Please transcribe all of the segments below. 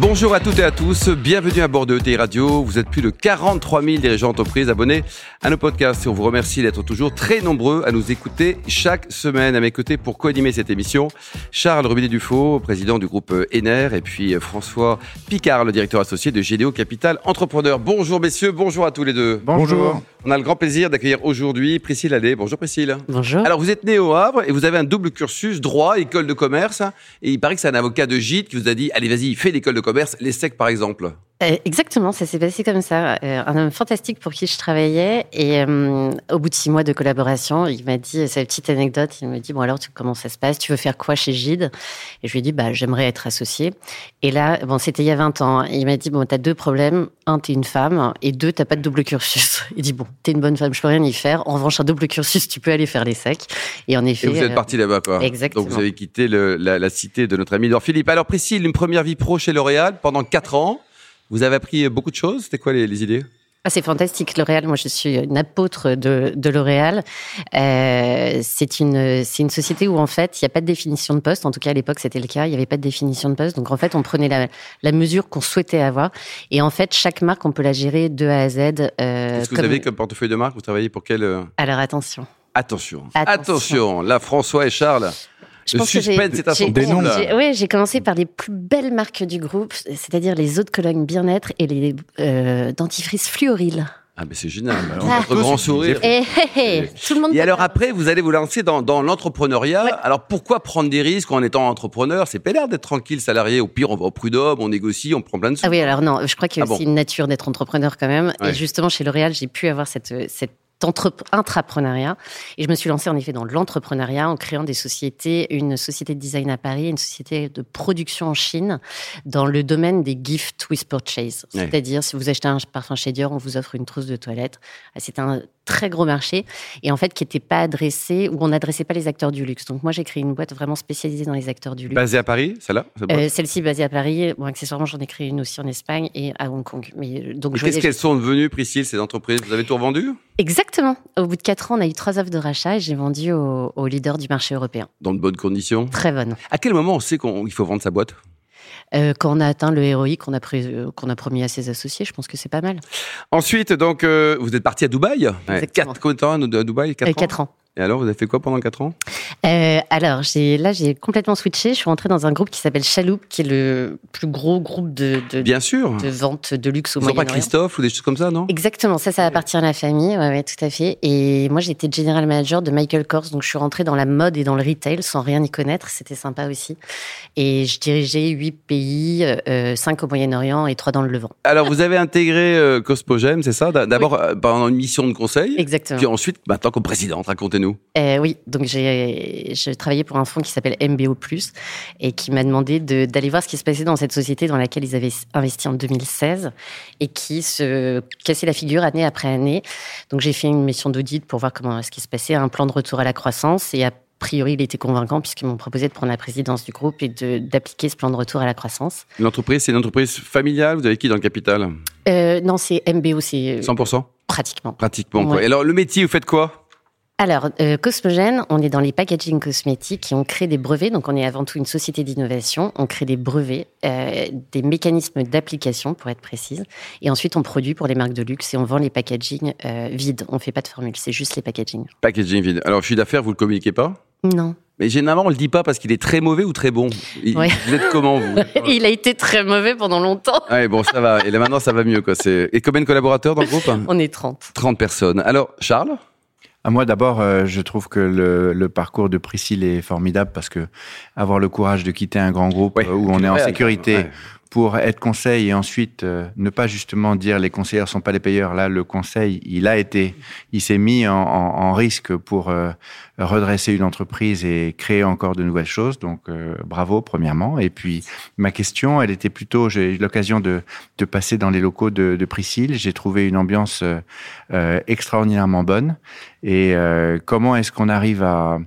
Bonjour à toutes et à tous, bienvenue à bord de ETI Radio. Vous êtes plus de 43 000 dirigeants d'entreprise abonnés à nos podcasts et on vous remercie d'être toujours très nombreux à nous écouter chaque semaine. À mes côtés pour co-animer cette émission, Charles Rubinet-Dufaux, président du groupe Ener et puis François Picard, le directeur associé de Gédéo Capital Entrepreneur. Bonjour messieurs, bonjour à tous les deux. Bonjour. On a le grand plaisir d'accueillir aujourd'hui Priscille Allais. Bonjour Priscille. Bonjour. Alors vous êtes né au Havre et vous avez un double cursus droit, école de commerce. Et il paraît que c'est un avocat de gîte qui vous a dit allez vas-y, fais l'école de commerce, l'ESSEC par exemple. Euh, exactement, ça s'est passé comme ça. Euh, un homme fantastique pour qui je travaillais. Et euh, au bout de six mois de collaboration, il m'a dit sa petite anecdote. Il me dit Bon, alors, comment ça se passe? Tu veux faire quoi chez Gide? Et je lui ai dit bah, J'aimerais être associé. Et là, bon, c'était il y a 20 ans. Il m'a dit Bon, t'as deux problèmes. Un, t'es une femme. Et deux, t'as pas de double cursus. Il dit Bon, t'es une bonne femme, je peux rien y faire. En revanche, un double cursus, tu peux aller faire les secs. Et en effet. Et vous êtes euh, parti là-bas, quoi. exactement. Donc vous avez quitté le- la, la cité de notre ami Edouard Philippe. Alors Priscille, une première vie pro chez L'Oréal pendant 4 ans. Vous avez appris beaucoup de choses. C'était quoi les, les idées? Ah, c'est fantastique, L'Oréal. Moi, je suis une apôtre de, de L'Oréal. Euh, c'est une, c'est une société où, en fait, il n'y a pas de définition de poste. En tout cas, à l'époque, c'était le cas. Il n'y avait pas de définition de poste. Donc, en fait, on prenait la, la mesure qu'on souhaitait avoir. Et en fait, chaque marque, on peut la gérer de A à Z. Euh, Qu'est-ce que vous avez comme portefeuille de marque? Vous travaillez pour quel euh, Alors, attention. Attention. Attention. Attention. Là, François et Charles. Je Le pense que j'ai- suspense est à son comble. j'ai- Oui, j'ai commencé par les plus belles marques du groupe, c'est-à-dire les eaux de Cologne bien-être et les euh, dentifrices fluoril. Ah, mais c'est génial. Ah. Votre grand sourire. Et, tout le monde Et alors pas. après, vous allez vous lancer dans, dans l'entrepreneuriat. Ouais. Alors pourquoi prendre des risques en étant entrepreneur? C'est pédard d'être tranquille, salarié. Au pire, on va au prud'homme, on négocie, on prend plein de sous. Ah oui, alors non, je crois que Ah bon c'est une nature d'être entrepreneur quand même. Ouais. Et justement, chez L'Oréal, j'ai pu avoir cette, cette entrep- intrapreneuriat. Et je me suis lancée en effet dans l'entrepreneuriat en créant des sociétés, une société de design à Paris, une société de production en Chine, dans le domaine des gift with purchase. Ouais. C'est-à-dire, si vous achetez un parfum chez Dior, on vous offre une trousse de toilette. Ah, C'est un très gros marché et en fait qui n'était pas adressé, où on n'adressait pas les acteurs du luxe. Donc moi, j'ai créé une boîte vraiment spécialisée dans les acteurs du luxe. Basé à Paris, celle-là Euh, Celle-ci basée à Paris. Bon, accessoirement, j'en ai créé une aussi en Espagne et à Hong Kong. Mais euh, donc, Qu'est-ce qu'elles sont devenues, Priscille, ces entreprises? Vous avez tout revendu? Exactement. Au bout de quatre ans, on a eu trois offres de rachat et j'ai vendu au, au leader du marché européen. Dans de bonnes conditions? Très bonne. À quel moment on sait qu'il faut vendre sa boîte? Euh, quand on a atteint le héroïque qu'on a, pré- euh, qu'on a promis à ses associés, je pense que c'est pas mal. Ensuite, donc, euh, vous êtes parti à Dubaï. Exactement. Quatre, combien de temps à Dubaï Quatre Euh, ans quatre ans. Et alors, vous avez fait quoi pendant quatre ans? Euh, alors, là, j'ai complètement switché. Je suis rentrée dans un groupe qui s'appelle Chaloup, qui est le plus gros groupe de, de, Bien sûr. de vente de luxe au n'ont pas Moyen-Orient. Christophe ou des choses comme ça, non? Exactement, ça, ça appartient à la famille, ouais, ouais, tout à fait. Et moi, j'étais general manager de Michael Kors, donc je suis rentrée dans la mode et dans le retail sans rien y connaître. C'était sympa aussi. Et je dirigeais huit pays, euh, cinq au Moyen-Orient et trois dans le Levant. Alors, vous avez intégré euh, Cospogem, c'est ça? D'a- D'abord euh, pendant une mission de conseil, Exactement. puis ensuite, maintenant comme présidente, racontez-nous. Euh, oui, donc j'ai je travaillais pour un fonds qui s'appelle MBO+, et qui m'a demandé de- d'aller voir ce qui se passait dans cette société dans laquelle ils avaient investi en 2016 et qui se cassait la figure année après année. Donc j'ai fait une mission d'audit pour voir comment ce qui se passait, un plan de retour à la croissance et a priori il était convaincant puisqu'ils m'ont proposé de prendre la présidence du groupe et d'appliquer ce plan de retour à la croissance. L'entreprise, c'est une entreprise familiale? Vous avez qui dans le capital? Euh, non, c'est MBO, c'est euh, 100% pratiquement. Pratiquement. quoi. Et alors, le métier, vous faites quoi? Alors, euh, Cosmogène, on est dans les packaging cosmétiques et on crée des brevets. Donc, on est avant tout une société d'innovation. On crée des brevets, euh, des mécanismes d'application, pour être précise. Et ensuite, on produit pour les marques de luxe et on vend les packaging euh, vides. On fait pas de formule, c'est juste les packaging. Packaging vide. Alors, chiffre d'affaires, vous le communiquez pas? Non. Mais généralement, on le dit pas parce qu'il est très mauvais ou très bon. Il- Ouais. Vous êtes comment, vous? Il a été très mauvais pendant longtemps. Ouais, bon, ça va. Et là, maintenant, ça va mieux, quoi. Et combien de collaborateurs dans le groupe? On est 30. 30 personnes. Alors, Charles? À moi, d'abord, euh, je trouve que le, le parcours de Priscille est formidable parce que avoir le courage de quitter un grand groupe Ouais, euh, où on est en sécurité ouais. Pour être conseil et ensuite euh, ne pas justement dire les conseillers sont pas les payeurs. Là, le conseil, il a été, il s'est mis en, en- en risque pour euh, redresser une entreprise et créer encore de nouvelles choses. Donc, euh, bravo, premièrement. Et puis, ma question, elle était plutôt, j'ai eu l'occasion de, de passer dans les locaux de, de Priscille. J'ai trouvé une ambiance euh, euh, extraordinairement bonne. Et euh, comment est-ce qu'on arrive à,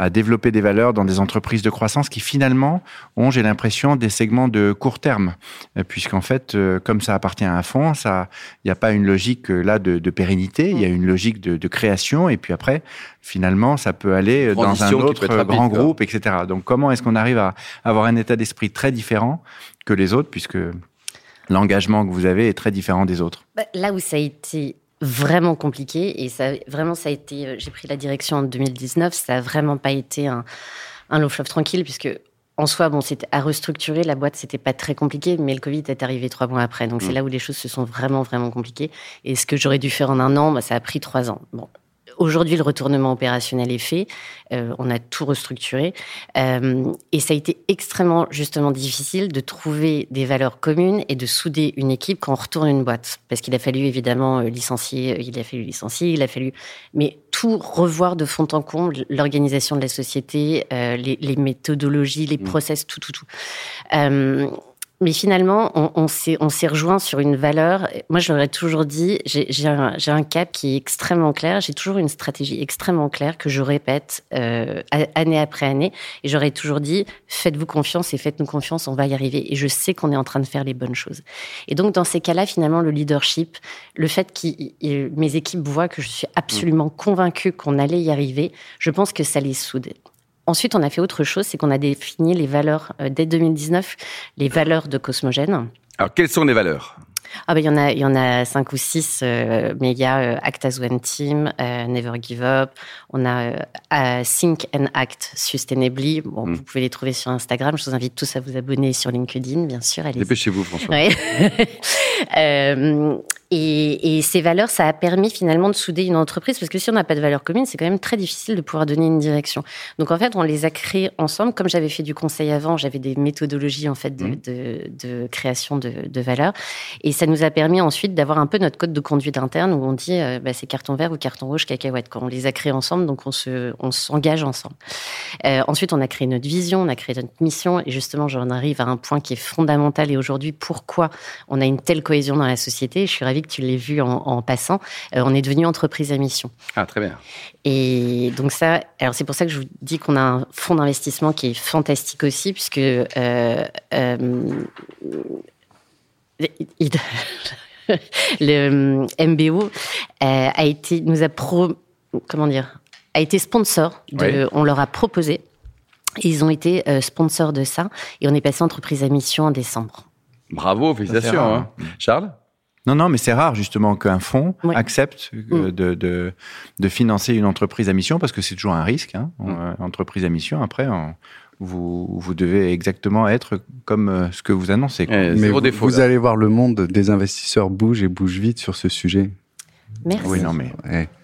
à développer des valeurs dans des entreprises de croissance qui finalement ont, j'ai l'impression, des segments de court terme, euh, puisqu'en fait, euh, comme ça appartient à un fonds, ça, il n'y a pas une logique là de, de pérennité, il y a une logique de, de, création, et puis après, finalement, ça peut aller dans un autre grand groupe, etc. Donc, comment est-ce qu'on arrive à avoir un état d'esprit très différent que les autres, puisque l'engagement que vous avez est très différent des autres? Bah, Là où ça a été vraiment compliqué. Et ça vraiment ça a été euh, j'ai pris la direction en 2019 ça a vraiment pas été un, un long fleuve tranquille puisque en soi bon c'était à restructurer. La boîte c'était pas très compliqué mais le Covid est arrivé trois mois après. Donc c'est mm. là où les choses se sont vraiment vraiment compliquées. Et ce que j'aurais dû faire en un an bah, ça a pris trois ans. Bon Aujourd'hui, le retournement opérationnel est fait. Euh, on a tout restructuré. Euh, et ça a été extrêmement, justement, difficile de trouver des valeurs communes et de souder une équipe quand on retourne une boîte. Parce qu'il a fallu, évidemment, euh, licencier, il a fallu licencier, il a fallu, mais tout revoir de fond en comble, l'organisation de la société, euh, les, les, méthodologies, les mmh. process, tout, tout, tout. Mais finalement, on, on s'est rejoint sur une valeur. Moi, je l'aurais toujours dit, j'ai un, un, cap qui est extrêmement clair. J'ai toujours une stratégie extrêmement claire que je répète euh, année après année. Et j'aurais toujours dit, faites-vous confiance et faites-nous confiance, on va y arriver. Et je sais qu'on est en train de faire les bonnes choses. Et donc, dans ces cas-là, finalement, le leadership, le fait que mes équipes voient que je suis absolument convaincue qu'on allait y arriver, je pense que ça les soude. Ensuite, on a fait autre chose, c'est qu'on a défini les valeurs, euh, dès 2019, les valeurs de Cosmogène. Alors, quelles sont les valeurs? Ah ben, il y en a, il y en a cinq ou six, euh, mais il y a euh, Act as One Team, Never Give Up. On a Think and Act Sustainably. Bon, hmm. vous pouvez les trouver sur Instagram. Je vous invite tous à vous abonner sur LinkedIn, bien sûr. Dépêchez-vous, François. Et, et, ces valeurs, ça a permis finalement de souder une entreprise, parce que si on n'a pas de valeurs communes, c'est quand même très difficile de pouvoir donner une direction. Donc en fait, on les a créées ensemble. Comme j'avais fait du conseil avant, j'avais des méthodologies en fait de, mmh. de, de création de, de, valeurs, et ça nous a permis ensuite d'avoir un peu notre code de conduite interne où on dit euh, bah, c'est carton vert ou carton rouge, cacahuète. Quand on les a créés ensemble, donc on se, on s'engage ensemble. Euh, ensuite, on a créé notre vision, on a créé notre mission, et justement, j'en arrive à un point qui est fondamental. Et aujourd'hui, pourquoi on a une telle cohésion dans la société? Je suis ravie que tu l'aies vu en, passant, euh, on est devenu entreprise à mission. Ah, très bien. Et donc ça, alors c'est pour ça que je vous dis qu'on a un fonds d'investissement qui est fantastique aussi, puisque euh, euh, le MBO a été, nous a pro, comment dire, a été sponsor. De, On leur a proposé. ils ont été sponsors de ça. Et on est passé entreprise à mission en décembre. Bravo, félicitations. Hein. Charles? Non, non, mais c'est rare justement qu'un fonds accepte euh, mm. de, de, de, financer une entreprise à mission parce que c'est toujours un risque. Hein, mm. Euh, entreprise à mission, après, vous, vous devez exactement être comme euh, ce que vous annoncez. Eh, mais vous, défaut, vous allez voir le monde des investisseurs bouge et bouge vite sur ce sujet. Merci. Oui, non, mais.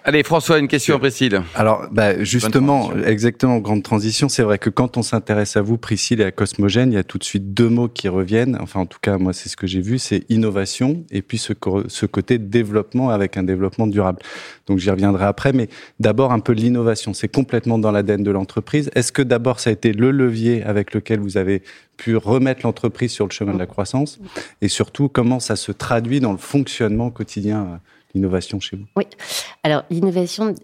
Allez, François, une question à Priscille. Alors, bah, justement, exactement, grande transition. C'est vrai que quand on s'intéresse à vous, Priscille, et à Cosmogène, il y a tout de suite deux mots qui reviennent. Enfin, en tout cas, moi, c'est ce que j'ai vu, c'est innovation et puis ce, ce côté développement avec un développement durable. Donc, j'y reviendrai après, mais d'abord un peu l'innovation. C'est complètement dans l'ADN de l'entreprise. Est-ce que d'abord, ça a été le levier avec lequel vous avez pu remettre l'entreprise sur le chemin de la croissance? Et surtout comment ça se traduit dans le fonctionnement quotidien l'innovation chez vous? Oui. Alors, l'innovation,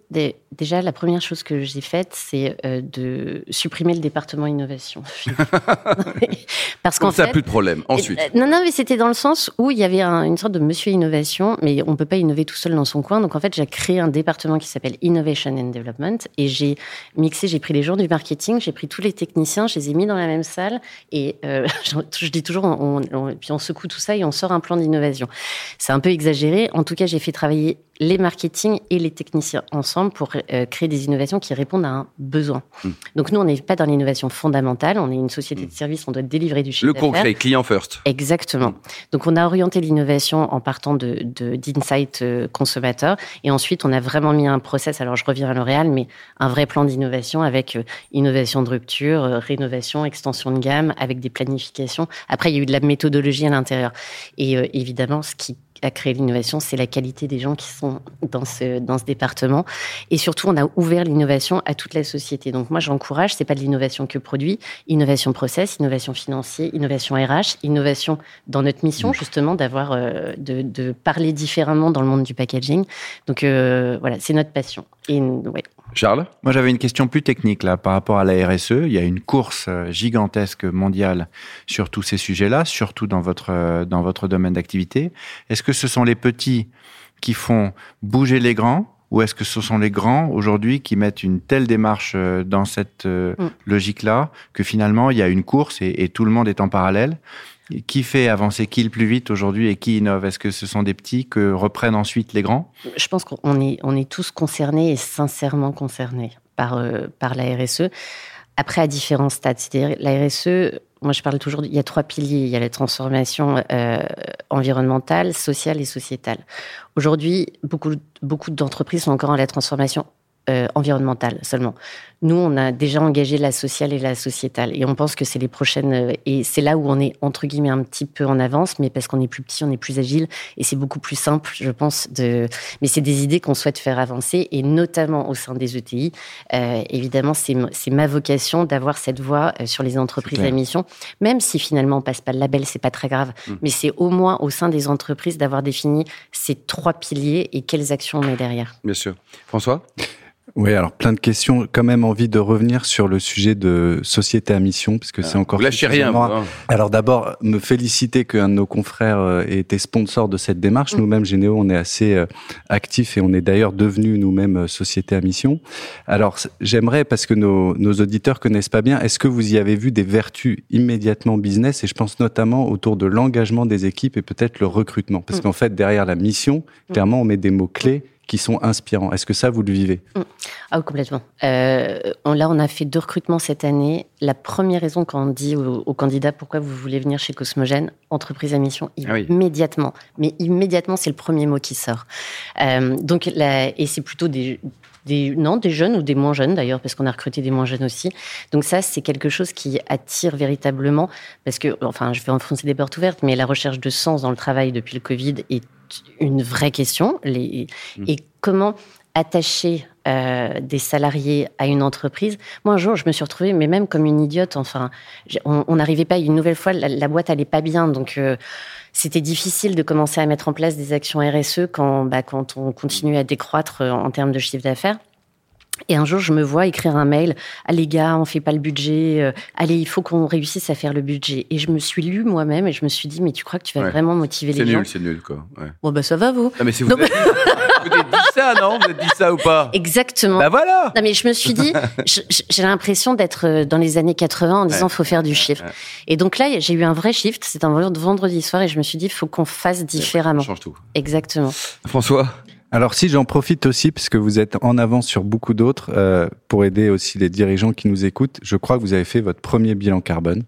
déjà, la première chose que j'ai faite, c'est euh, de supprimer le département innovation. Parce qu'en fait. Ça plus de problème. Ensuite. Euh, non, non, mais c'était dans le sens où il y avait une sorte de monsieur innovation, mais on ne peut pas innover tout seul dans son coin. Donc, en fait, j'ai créé un département qui s'appelle Innovation and Development et j'ai mixé, j'ai pris les gens du marketing, j'ai pris tous les techniciens, je les ai mis dans la même salle et euh, je dis toujours, on, puis on secoue tout ça et on sort un plan d'innovation. C'est un peu exagéré. En tout cas, j'ai fait travailler les marketing et les techniciens ensemble pour euh, créer des innovations qui répondent à un besoin. Hmm. Donc nous, on n'est pas dans l'innovation fondamentale, on est une société de hmm. services, on doit délivrer du chiffre Le concret, client first. Exactement. Hmm. Donc on a orienté l'innovation en partant de d'insight euh, consommateur et ensuite on a vraiment mis un process, alors je reviens à L'Oréal, mais un vrai plan d'innovation avec euh, innovation de rupture, rénovation, extension de gamme, avec des planifications. Après, il y a eu de la méthodologie à l'intérieur. Et évidemment, ce qui à créer l'innovation, c'est la qualité des gens qui sont dans ce, dans ce département. Et surtout, on a ouvert l'innovation à toute la société. Donc moi, j'encourage, c'est pas de l'innovation que produit, innovation process, innovation financière, innovation RH, innovation dans notre mission, mmh. justement, d'avoir, euh, de, de, parler différemment dans le monde du packaging. Donc euh, voilà, c'est notre passion. Et ouais. Charles? Moi, j'avais une question plus technique là par rapport à la RSE. Il y a une course euh, gigantesque mondiale sur tous ces sujets-là, surtout dans votre euh, dans votre domaine d'activité. Est-ce que ce sont les petits qui font bouger les grands ou est-ce que ce sont les grands aujourd'hui qui mettent une telle démarche euh, dans cette mm. logique-là que finalement il y a une course et, et tout le monde est en parallèle? Qui fait avancer qui le plus vite aujourd'hui et qui innove? Est-ce que ce sont des petits que reprennent ensuite les grands? Je pense qu'on est, on est tous concernés et sincèrement concernés par, euh, par la RSE. Après, à différents stades. C'est-à-dire, la RSE, moi je parle toujours, il y a trois piliers. Il y a la transformation euh, environnementale, sociale et sociétale. Aujourd'hui, beaucoup, beaucoup d'entreprises sont encore en la transformation euh, environnementale seulement. Nous, on a déjà engagé la sociale et la sociétale, et on pense que c'est les prochaines. Euh, et c'est là où on est entre guillemets un petit peu en avance, mais parce qu'on est plus petit, on est plus agile, et c'est beaucoup plus simple, je pense. De. Mais c'est des idées qu'on souhaite faire avancer, et notamment au sein des ETI. Euh, évidemment, c'est ma vocation d'avoir cette voix sur les entreprises à mission, même si finalement on passe pas le label, c'est pas très grave. Mmh. Mais c'est au moins au sein des entreprises d'avoir défini ces trois piliers et quelles actions on met derrière. Bien sûr, François? Oui, alors plein de questions. Quand même envie de revenir sur le sujet de société à mission, parce que c'est ah, encore. Vous lâchez rien. Hein. Alors d'abord, me féliciter qu'un de nos confrères euh, ait été sponsor de cette démarche. Mm. Nous-mêmes, Généo, on est assez euh, actifs et on est d'ailleurs devenu nous-mêmes euh, société à mission. Alors j'aimerais, parce que nos, nos auditeurs connaissent pas bien, est-ce que vous y avez vu des vertus immédiatement business? Et je pense notamment autour de l'engagement des équipes et peut-être le recrutement, parce mm. qu'en fait, derrière la mission, mm. clairement, on met des mots clés qui sont inspirants. Est-ce que ça, vous le vivez? Mm. Ah, complètement. Euh, là, on a fait deux recrutements cette année. La première raison, quand on dit aux, candidats pourquoi vous voulez venir chez Cosmogène, entreprise à mission, ah immédiatement. Mais immédiatement, c'est le premier mot qui sort. Euh, donc, et c'est plutôt des, des, non, des jeunes ou des moins jeunes d'ailleurs, parce qu'on a recruté des moins jeunes aussi. Donc ça, c'est quelque chose qui attire véritablement, parce que, enfin, je vais enfoncer des portes ouvertes, mais la recherche de sens dans le travail depuis le Covid est une vraie question. Les, mmh. Et comment attacher euh, des salariés à une entreprise. Moi, un jour, je me suis retrouvée, mais même comme une idiote. Enfin, on n'arrivait pas. Une nouvelle fois, la, boîte allait pas bien, donc euh, c'était difficile de commencer à mettre en place des actions RSE quand, bah, quand on continue à décroître euh, en termes de chiffre d'affaires. Et un jour, je me vois écrire un mail Ah les gars, on fait pas le budget. Euh, allez, il faut qu'on réussisse à faire le budget. Et je me suis lu moi-même et je me suis dit Mais tu crois que tu vas vraiment motiver les gens C'est nul, c'est nul, quoi. Bon, bah ça va, vous. Non, mais si vous, avez... dit ça, non Vous avez dit ça ou pas Exactement. Bah voilà Non, mais je me suis dit J'ai l'impression d'être euh, dans les années 80 en disant Faut faire du chiffre. Et donc là, j'ai eu un vrai shift. C'est un vendredi soir et je me suis dit Faut qu'on fasse différemment. Ça change tout. Exactement. François alors si j'en profite aussi, puisque vous êtes en avance sur beaucoup d'autres, euh, pour aider aussi les dirigeants qui nous écoutent, je crois que vous avez fait votre premier bilan carbone.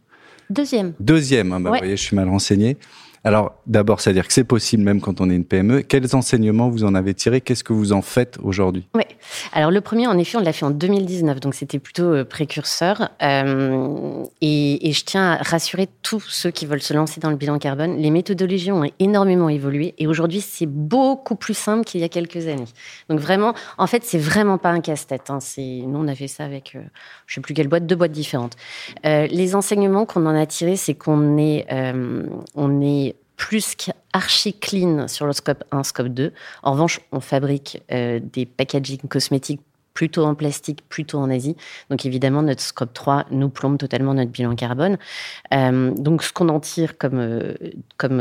Deuxième. Deuxième, hein, bah, vous voyez, je suis mal renseigné. Alors, d'abord, c'est-à-dire que c'est possible même quand on est une PME. Quels enseignements vous en avez tirés? Qu'est-ce que vous en faites aujourd'hui? Oui. Alors, le premier, en effet, on l'a fait en 2019, donc c'était plutôt euh, précurseur. Euh, et, je tiens à rassurer tous ceux qui veulent se lancer dans le bilan carbone. Les méthodologies ont énormément évolué et aujourd'hui, c'est beaucoup plus simple qu'il y a quelques années. Donc, vraiment, en fait, c'est vraiment pas un casse-tête. Hein. Nous, on a fait ça avec, euh, je sais plus quelle boîte, deux boîtes différentes. les enseignements qu'on en a tirés, c'est qu'on est, on est plus qu'archi clean sur le scope 1, scope 2. En revanche, on fabrique euh, des packaging cosmétiques plutôt en plastique, plutôt en Asie. Donc évidemment, notre scope 3 nous plombe totalement notre bilan carbone. Euh, donc ce qu'on en tire comme, euh, comme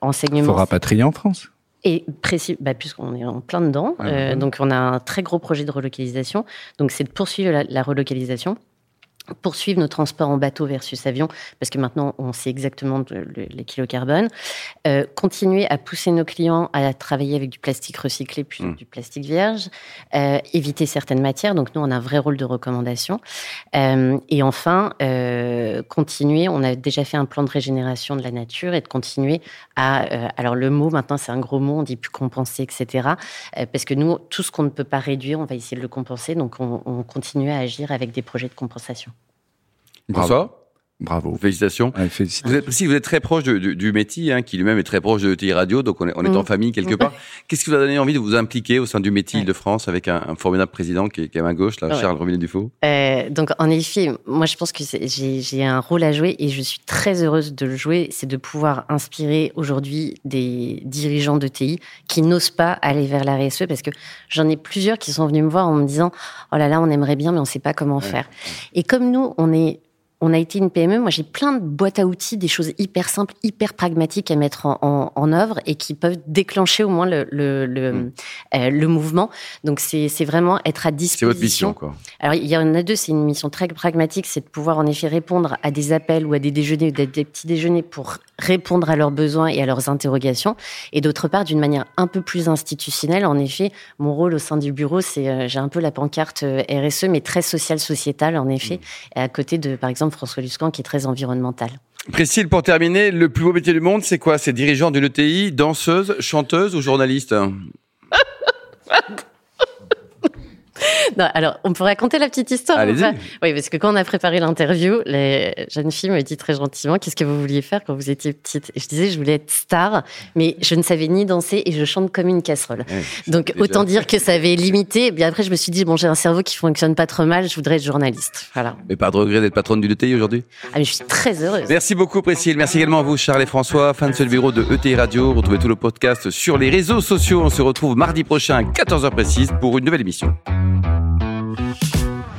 enseignement... Il faut rapatrier en France et précis, bah, puisqu'on est en plein dedans, donc on a un très gros projet de relocalisation. Donc c'est de poursuivre la relocalisation poursuivre nos transports en bateau versus avion, parce que maintenant on sait exactement les kilos carbone, euh, continuer à pousser nos clients à travailler avec du plastique recyclé que mmh. du plastique vierge, euh, éviter certaines matières, donc nous on a un vrai rôle de recommandation, euh, et enfin continuer, on a déjà fait un plan de régénération de la nature et de continuer à, alors le mot maintenant c'est un gros mot, on dit plus compenser, etc., parce que nous tout ce qu'on ne peut pas réduire, on va essayer de le compenser, donc on, on continue à agir avec des projets de compensation. François Bravo. Félicitations. Ouais, Vous félicitations. êtes, si vous êtes très proche de- du, du métier, hein, qui lui-même est très proche de ETI Radio, donc on est, on est en Mm. famille quelque part. Qu'est-ce qui vous a donné envie de vous impliquer au sein du métier Ouais. de France avec un, un formidable président qui est, qui est à ma gauche, là, Ouais. Charles Robinet-Dufault Euh, donc en effet, moi je pense que j'ai un rôle à jouer et je suis très heureuse de le jouer. C'est de pouvoir inspirer aujourd'hui des dirigeants de TI qui n'osent pas aller vers la RSE parce que j'en ai plusieurs qui sont venus me voir en me disant oh là là on aimerait bien mais on sait pas comment faire. Et comme nous on est on a été une PME, moi j'ai plein de boîtes à outils, des choses hyper simples, hyper pragmatiques à mettre en, en- en œuvre et qui peuvent déclencher au moins le, le, le, Mm. euh, le mouvement. Donc c'est c'est vraiment être à C'est disposition. votre mission, quoi. Alors, il y en a deux, c'est une mission très pragmatique, c'est de pouvoir en effet répondre à des appels ou à des déjeuners ou des, des petits déjeuners pour répondre à leurs besoins et à leurs interrogations. Et d'autre part, d'une manière un peu plus institutionnelle, en effet, mon rôle au sein du bureau, c'est euh, j'ai un peu la pancarte euh, RSE, mais très social-sociétale, en effet, à côté de, par exemple, François Luscan, qui est très environnemental. Priscille, pour terminer, le plus beau métier du monde, c'est quoi? C'est dirigeant d'une ETI, danseuse, chanteuse ou journaliste? Non, alors, on peut raconter la petite histoire ou Allez-y. pas? Oui, parce que quand on a préparé l'interview, la jeune fille me dit très gentiment Qu'est-ce que vous vouliez faire quand vous étiez petite? Et je disais Je voulais être star, mais je ne savais ni danser et je chante comme une casserole. Ouais, Donc, déjà. autant dire que ça avait limité. Et bien après, je me suis dit Bon, j'ai un cerveau qui fonctionne pas trop mal, je voudrais être journaliste. Voilà. Mais pas de regret d'être patronne d'une ETI aujourd'hui? Ah, mais je suis très heureuse. Merci beaucoup Priscille, merci également à vous Charles et François, fans de bureau de ETI Radio. Retrouvez tout le podcast sur les réseaux sociaux. On se retrouve mardi prochain à 14h précise pour une nouvelle émission.